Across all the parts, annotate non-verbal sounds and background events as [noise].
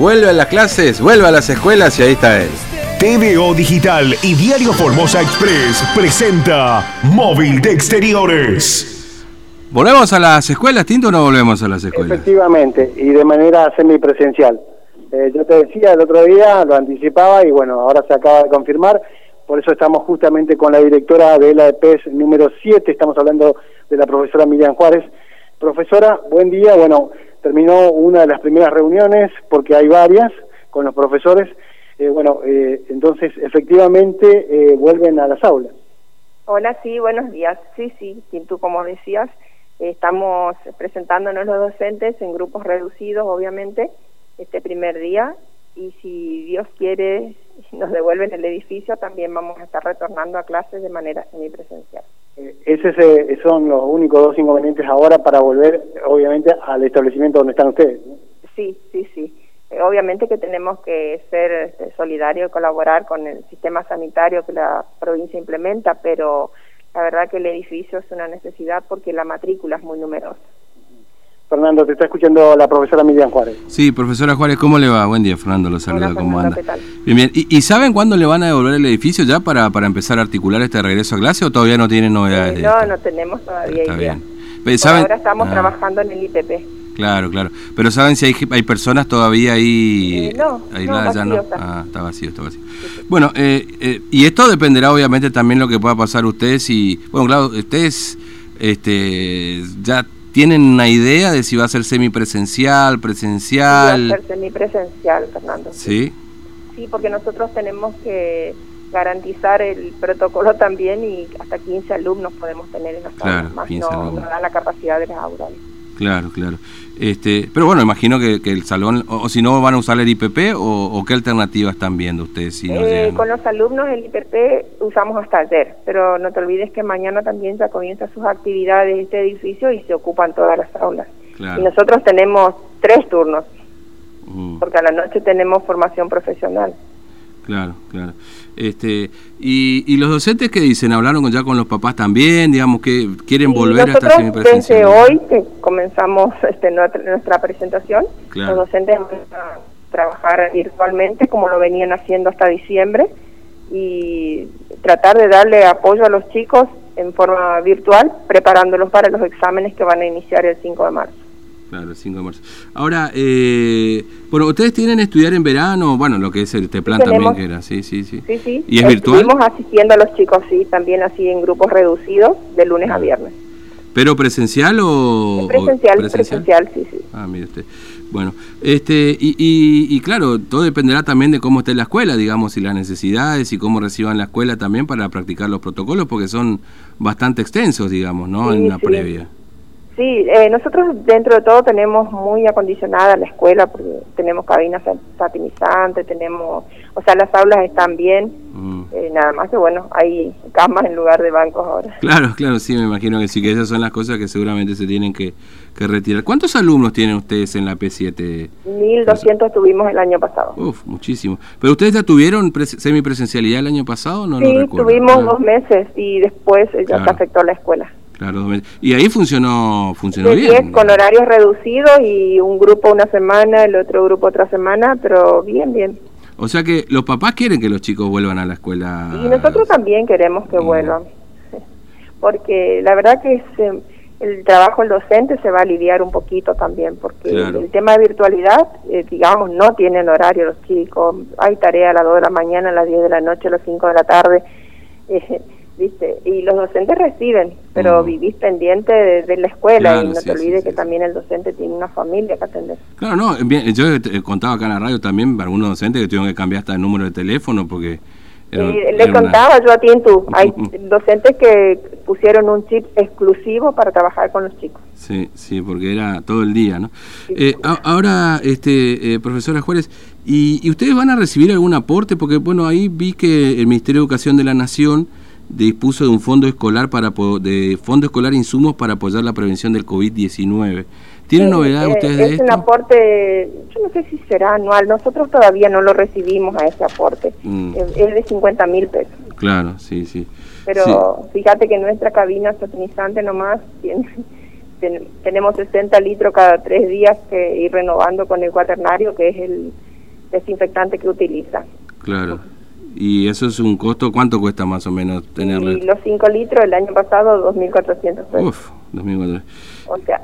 vuelve a las clases, vuelve a las escuelas y ahí está él. TVO Digital y Diario Formosa Express presenta Móvil de Exteriores. ¿Volvemos a las escuelas, Tinto, o no volvemos a las escuelas? Efectivamente, y de manera semipresencial. Eh, yo te decía el otro día, lo anticipaba y bueno, ahora se acaba de confirmar. Por eso estamos justamente con la directora de la EPES número 7, estamos hablando de la profesora Miriam Juárez. Profesora, buen día. Bueno, terminó una de las primeras reuniones, porque hay varias, con los profesores. Eh, bueno, eh, entonces efectivamente eh, vuelven a las aulas. Hola, sí, buenos días. Sí, sí, tú como decías, estamos presentándonos los docentes en grupos reducidos, obviamente, este primer día, y si Dios quiere [laughs] nos devuelven el edificio, también vamos a estar retornando a clases de manera semipresencial. Eh, esos son los únicos dos inconvenientes ahora para volver, obviamente, al establecimiento donde están ustedes. Sí, sí, sí. Eh, obviamente que tenemos que ser este, solidarios y colaborar con el sistema sanitario que la provincia implementa, pero la verdad que el edificio es una necesidad porque la matrícula es muy numerosa. Fernando, te está escuchando la profesora Miriam Juárez. Sí, profesora Juárez, ¿cómo le va? Buen día, Fernando, lo saluda, ¿cómo anda? ¿qué tal? Bien, bien. ¿Y, saben cuándo le van a devolver el edificio ya para, para empezar a articular este regreso a clase o todavía no tienen novedades? Eh, no, no tenemos todavía Está idea. bien. Por Pero, ¿saben? ahora estamos Ah, trabajando en el IPP. Claro, claro. Pero ¿saben si hay, hay personas todavía ahí Eh, no, aisladas? no, ya no. está. Ah, está vacío, está vacío. Bueno, eh, eh, y esto dependerá obviamente también lo que pueda pasar ustedes y, bueno, claro, ustedes este, ya tienen una idea de si va a ser semipresencial, Va presencial. a ser semipresencial, Fernando. Sí, Sí, porque nosotros tenemos que garantizar el protocolo también y hasta 15 alumnos podemos tener en las Claro, aulas, más 15 no, alumnos. no da la capacidad de las aulas. Claro, claro. Este, pero bueno, imagino que, que el salón, o, o si no van a usar el IPP, o, o qué alternativas están viendo ustedes si no Eh, con los alumnos el IPP usamos hasta ayer, pero no te olvides que mañana también ya comienza sus actividades este edificio y se ocupan todas las aulas. Claro. Y nosotros tenemos tres turnos, Mm. porque a la noche tenemos formación profesional. Claro, claro. Este, y, y los docentes qué dicen, hablaron ya con los papás también, digamos que quieren volver a esta nosotros semipresencial. desde hoy que comenzamos este, nuestra, nuestra presentación, Claro. los docentes van a trabajar virtualmente como lo venían haciendo hasta diciembre y tratar de darle apoyo a los chicos en forma virtual, preparándolos para los exámenes que van a iniciar el 5 de marzo. Claro, el 5 de marzo. Ahora, eh, bueno, ustedes tienen estudiar en verano, bueno, lo que es este plan también que era, sí, sí, sí. Sí, sí. ¿Y es virtual? Estuvimos asistiendo a los chicos, sí, también así en grupos reducidos, de lunes a viernes. ¿Pero presencial o...? o- Presencial, presencial, sí, sí. Ah, mire usted. Bueno, este, y, y, y claro, todo dependerá también de cómo esté la escuela, digamos, y las necesidades y cómo reciban la escuela también para practicar los protocolos, porque son bastante extensos, digamos, ¿no? Sí, en la sí. previa. Sí, eh, nosotros dentro de todo tenemos muy acondicionada la escuela porque tenemos cabinas sa- satinizantes, tenemos, o sea, las aulas están bien, Mm. eh, nada más que bueno, hay camas en lugar de bancos ahora. Claro, claro, sí, me imagino que sí, que esas son las cosas que seguramente se tienen que, que retirar. ¿Cuántos alumnos tienen ustedes en la P7? 1200 tuvimos el año pasado. Uf, muchísimo. ¿Pero ustedes ya tuvieron pres- semipresencialidad el año pasado? No sí, recuerdo. tuvimos Ah, dos meses y después eh, ya Claro. se afectó la escuela. Claro. Y ahí funcionó, funcionó bien. 10 con horarios reducidos y un grupo una semana, el otro grupo otra semana, pero bien, bien. O sea que los papás quieren que los chicos vuelvan a la escuela. Y nosotros también queremos que Mm. vuelvan, porque la verdad que se- el trabajo del docente se va a aliviar un poquito también, porque Claro. el tema de virtualidad, eh, digamos, no tienen horario los chicos, hay tarea a las 2 de la mañana, a las 10 de la noche, a las 5 de la tarde, [laughs] eh, ¿viste? Y los docentes reciben, pero Mm. vivís pendiente de, de la escuela Claro, y no sí, te olvides sí, que sí. también el docente tiene una familia que atender. Claro, no, bien, yo he contaba acá en la radio también para algunos docentes que tuvieron que cambiar hasta el número de teléfono porque... era- Eh, era le una- contaba yo a Tintu, hay docentes que pusieron un chip exclusivo para trabajar con los chicos. Sí, sí, porque era todo el día, ¿no? Eh, a- ahora, este, eh, profesora Juárez, ¿y, y ustedes van a recibir algún aporte? Porque, bueno, ahí vi que el Ministerio de Educación de la Nación dispuso de un fondo escolar para de fondo escolar insumos para apoyar la prevención del COVID-19. ¿Tienen Sí, novedad eh, ustedes de Es esto? un aporte, yo no sé si será anual, nosotros todavía no lo recibimos a ese aporte, Mm. es, es de 50 mil pesos. Claro, sí, sí. Pero fíjate que nuestra cabina satinizante nomás tiene, ten- tenemos 60 litros cada tres días que ir renovando con el cuaternario, que es el, desinfectante que utiliza. Claro. ¿Y eso es un costo? ¿Cuánto cuesta más o menos tenerlo? Y los 5 litros el año pasado, 2.400 pesos. Uf, 2.400. O sea,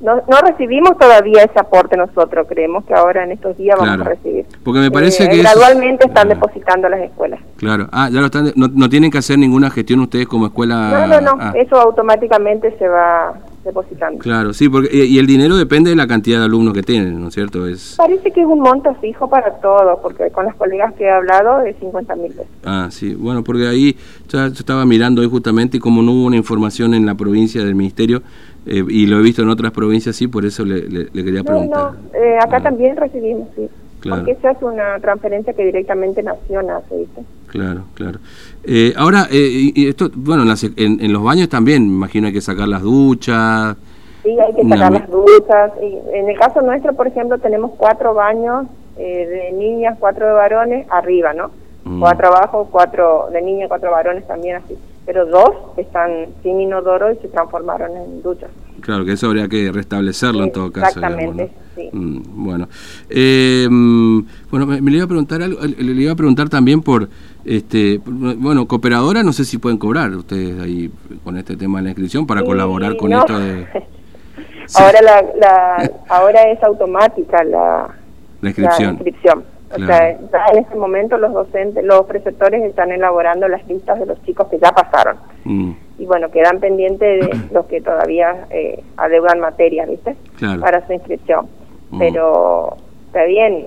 no, no recibimos todavía ese aporte nosotros, creemos que ahora en estos días vamos a recibir. Porque me parece eh, que... Gradualmente están depositando las escuelas. Claro, ah, ya lo están, no, no, tienen que hacer ninguna gestión ustedes como escuela... No, no, no, ah. eso automáticamente se va depositando. Claro, sí, porque y el dinero depende de la cantidad de alumnos que tienen, ¿no es cierto? Es... Parece que es un monto fijo para todos, porque con las colegas que he hablado es 50 mil pesos. Ah, sí, bueno, porque ahí yo estaba mirando hoy justamente y como no hubo una información en la provincia del ministerio, eh, y lo he visto en otras provincias, sí, por eso le, le, quería preguntar. No, eh, acá ah. también recibimos, sí. Claro. Porque esa es una transferencia que directamente Nación hace, ¿viste? Claro, claro. Eh, ahora, eh, y esto, bueno, en, en, los baños también, me imagino hay que sacar las duchas. Sí, hay que sacar las duchas. Y en el caso nuestro, por ejemplo, tenemos cuatro baños eh, de niñas, cuatro de varones, arriba, ¿no? Mm. Cuatro abajo, cuatro de niñas, cuatro varones también así. Pero dos están sin inodoro y se transformaron en duchas. Claro, que eso habría que restablecerlo en todo caso. Exactamente, sí. Mm, bueno, eh, mm, bueno, me, le iba a preguntar algo, le iba a preguntar también por, este, bueno, cooperadora, no sé si pueden cobrar ustedes ahí con este tema de la inscripción para colaborar con esto de... [laughs] ahora la, ahora es automática la, la inscripción. inscripción. O sea, en este momento los docentes, los preceptores están elaborando las listas de los chicos que ya pasaron. Mm y bueno, quedan pendientes de [clears throat] los que todavía eh, adeudan materias, ¿viste? Para su inscripción. Mm. Pero está bien,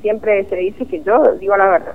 siempre se dice que yo digo la verdad.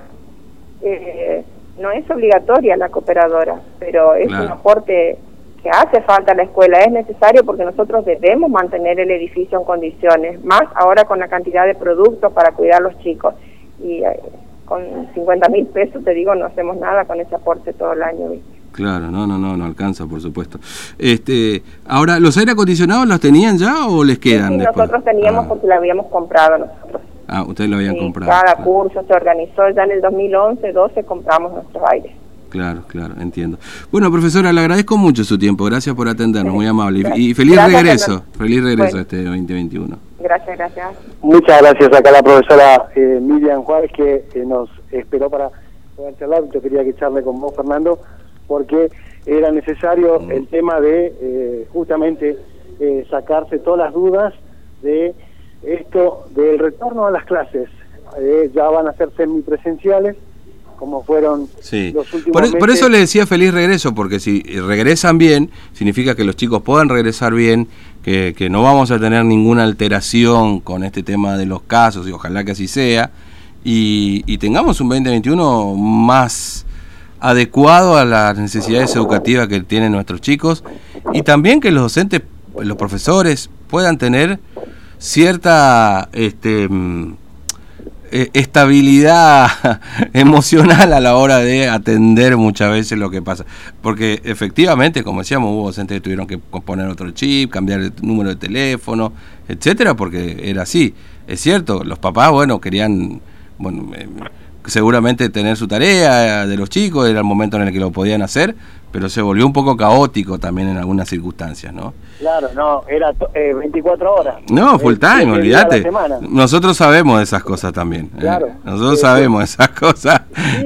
Eh, no es obligatoria la cooperadora, pero es un aporte que hace falta a la escuela, es necesario porque nosotros debemos mantener el edificio en condiciones, más ahora con la cantidad de productos para cuidar a los chicos. Y eh, con 50 mil pesos, te digo, no hacemos nada con ese aporte todo el año. ¿viste? Claro, no, no, no, no alcanza, por supuesto. Este, ahora, ¿los aire acondicionados los tenían ya o les quedan? Sí, nosotros teníamos ah. porque lo habíamos comprado nosotros. Ah, ustedes lo habían comprado. Cada curso se organizó, ya en el 2011, 12 compramos nuestros aires. Claro, claro, entiendo. Bueno, profesora, le agradezco mucho su tiempo. Gracias por atendernos, muy amable. Y, feliz regreso, feliz regreso a este 2021. Gracias, gracias. Muchas gracias acá a la profesora eh, Miriam Juárez que eh, nos esperó para poder charlar. Yo quería que charle con vos, Fernando, porque era necesario mm. el tema de eh, justamente eh, sacarse todas las dudas de esto del retorno a las clases. Eh, ya van a ser semipresenciales, como fueron los últimos por, por, eso le decía feliz regreso, porque si regresan bien, significa que los chicos puedan regresar bien, que, que no vamos a tener ninguna alteración con este tema de los casos, y ojalá que así sea, y, y tengamos un 2021 más adecuado a las necesidades educativas que tienen nuestros chicos y también que los docentes, los profesores puedan tener cierta este, mm, e, estabilidad [laughs] emocional a la hora de atender muchas veces lo que pasa. Porque efectivamente, como decíamos, hubo docentes que tuvieron que poner otro chip, cambiar el número de teléfono, etcétera, porque era así. Es cierto, los papás, bueno, querían, bueno, seguramente tener su tarea de los chicos, era el momento en el que lo podían hacer, pero se volvió un poco caótico también en algunas circunstancias, ¿no? Claro, no, era 24 eh, horas. No, full time, olvídate. Nosotros sabemos de esas cosas también. ¿eh? Claro. Nosotros sabemos esas cosas.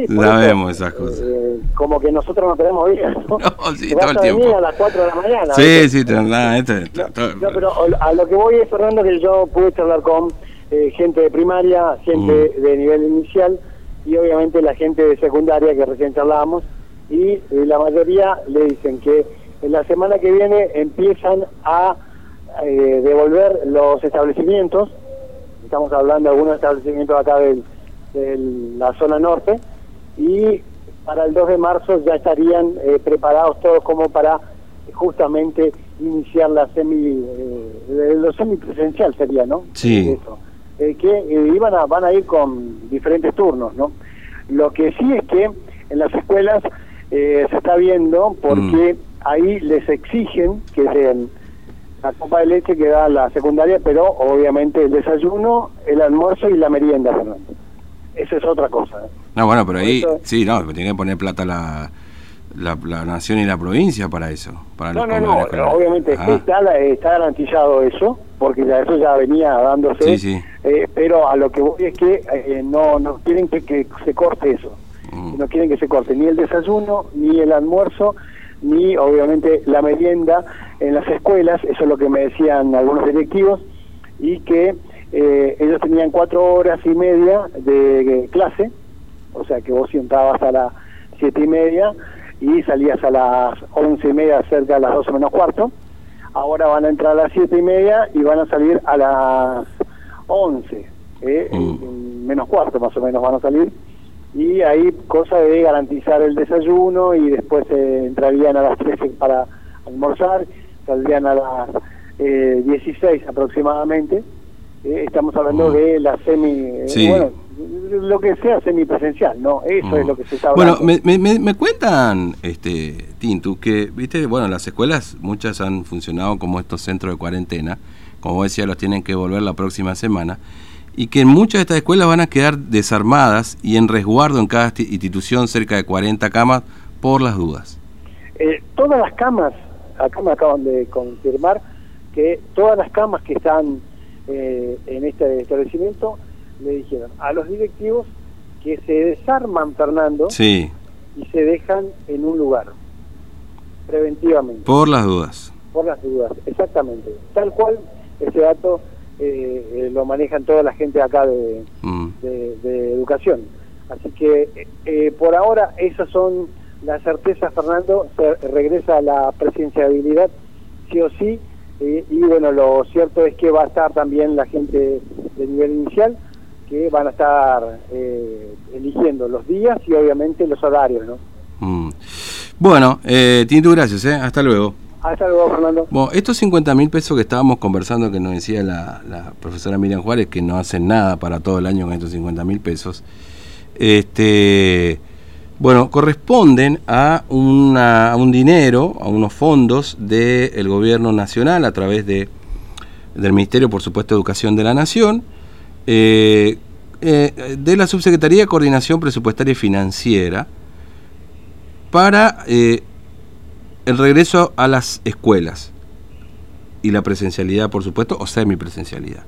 sabemos esas cosas. Eh, como que nosotros no tenemos vida, ¿no? No, sí, todo el tiempo. a las 4 de la mañana. Sí, sí, nada, este, no, pero a lo que voy es, Fernando, que yo pude charlar con gente de primaria, gente mm. de nivel inicial, y obviamente la gente de secundaria que recién charlábamos y eh, la mayoría le dicen que en la semana que viene empiezan a eh, devolver los establecimientos, estamos hablando de algunos establecimientos acá de la zona norte, y para el 2 de marzo ya estarían eh, preparados todos como para justamente iniciar la semi, lo semipresencial sería, ¿no? Sí. Eh, que eh, iban a, van a ir con diferentes turnos, ¿no? Lo que sí es que en las escuelas eh, se está viendo porque mm. ahí les exigen que den la copa de leche que da la secundaria, pero obviamente el desayuno, el almuerzo y la merienda, Fernando. Esa es otra cosa. No, bueno, pero ahí, sí, no, tiene que poner plata la la, nación y la provincia para eso. Para no, no, no, obviamente ah. está, está garantizado eso, porque ya eso ya venía dándose, eh, pero a lo que voy es que eh, no, no quieren que, se corte eso, mm. no quieren que se corte ni el desayuno, ni el almuerzo, ni obviamente la merienda en las escuelas, eso es lo que me decían algunos directivos, y que eh, ellos tenían cuatro horas y media de clase, o sea que vos sentabas a las siete y media y salías a las once y media, cerca de las doce menos cuarto. Ahora van a entrar a las siete y media y van a salir a las once, ¿eh? mm. menos cuarto más o menos van a salir. Y ahí cosa de garantizar el desayuno y después eh, entrarían a las 13 para almorzar, saldrían a las eh, 16 aproximadamente. Eh, estamos hablando mm. de la semi... Bueno, lo que sea semipresencial, ¿no? Eso es mm. lo que se está hablando. Bueno, me, me, me, cuentan, este, Tintu, que, viste, bueno, las escuelas, muchas han funcionado como estos centros de cuarentena, como decía, los tienen que volver la próxima semana, y que en muchas de estas escuelas van a quedar desarmadas y en resguardo en cada institución cerca de 40 camas por las dudas. Eh, todas las camas, acá me acaban de confirmar que todas las camas que están eh, en este establecimiento le dijeron a los directivos que se desarman, Fernando, sí. y se dejan en un lugar, preventivamente. Por las dudas. Por las dudas, exactamente. Tal cual, ese dato eh, eh, lo manejan toda la gente acá de, mm. de, educación. Así que eh, por ahora esas son las certezas, Fernando, se regresa a la presidenciabilidad, sí o sí, y bueno, lo cierto es que va a estar también la gente de nivel inicial, que van a estar eh, eligiendo los días y obviamente los horarios, ¿no? Mm. Bueno, eh, Tintu, gracias, ¿eh? Hasta luego. Hasta luego, Fernando. Bueno, estos 50 mil pesos que estábamos conversando, que nos decía la, profesora Miriam Juárez, que no hacen nada para todo el año con estos 50 mil pesos, este, bueno, corresponden a, una, a un dinero, a unos fondos del gobierno nacional a través de, del Ministerio, por supuesto, de Educación de la Nación, eh, eh, de la Subsecretaría de Coordinación Presupuestaria y Financiera para eh, el regreso a las escuelas y la presencialidad, por supuesto, o semipresencialidad,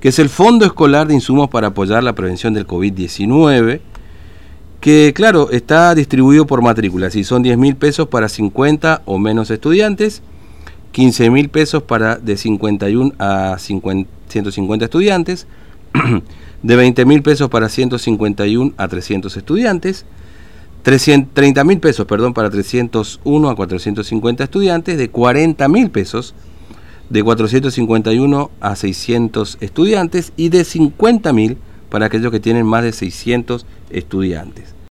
que es el Fondo Escolar de Insumos para apoyar la prevención del COVID-19, que claro, está distribuido por matrículas y son 10 mil pesos para 50 o menos estudiantes, 15 mil pesos para de 51 a 150 estudiantes, [clears throat] de 20 mil pesos para 151 a 300 estudiantes, 30 mil pesos perdón, para 301 a 450 estudiantes, de 40 mil pesos de 451 a 600 estudiantes y de 50 mil para aquellos que tienen más de 600 estudiantes.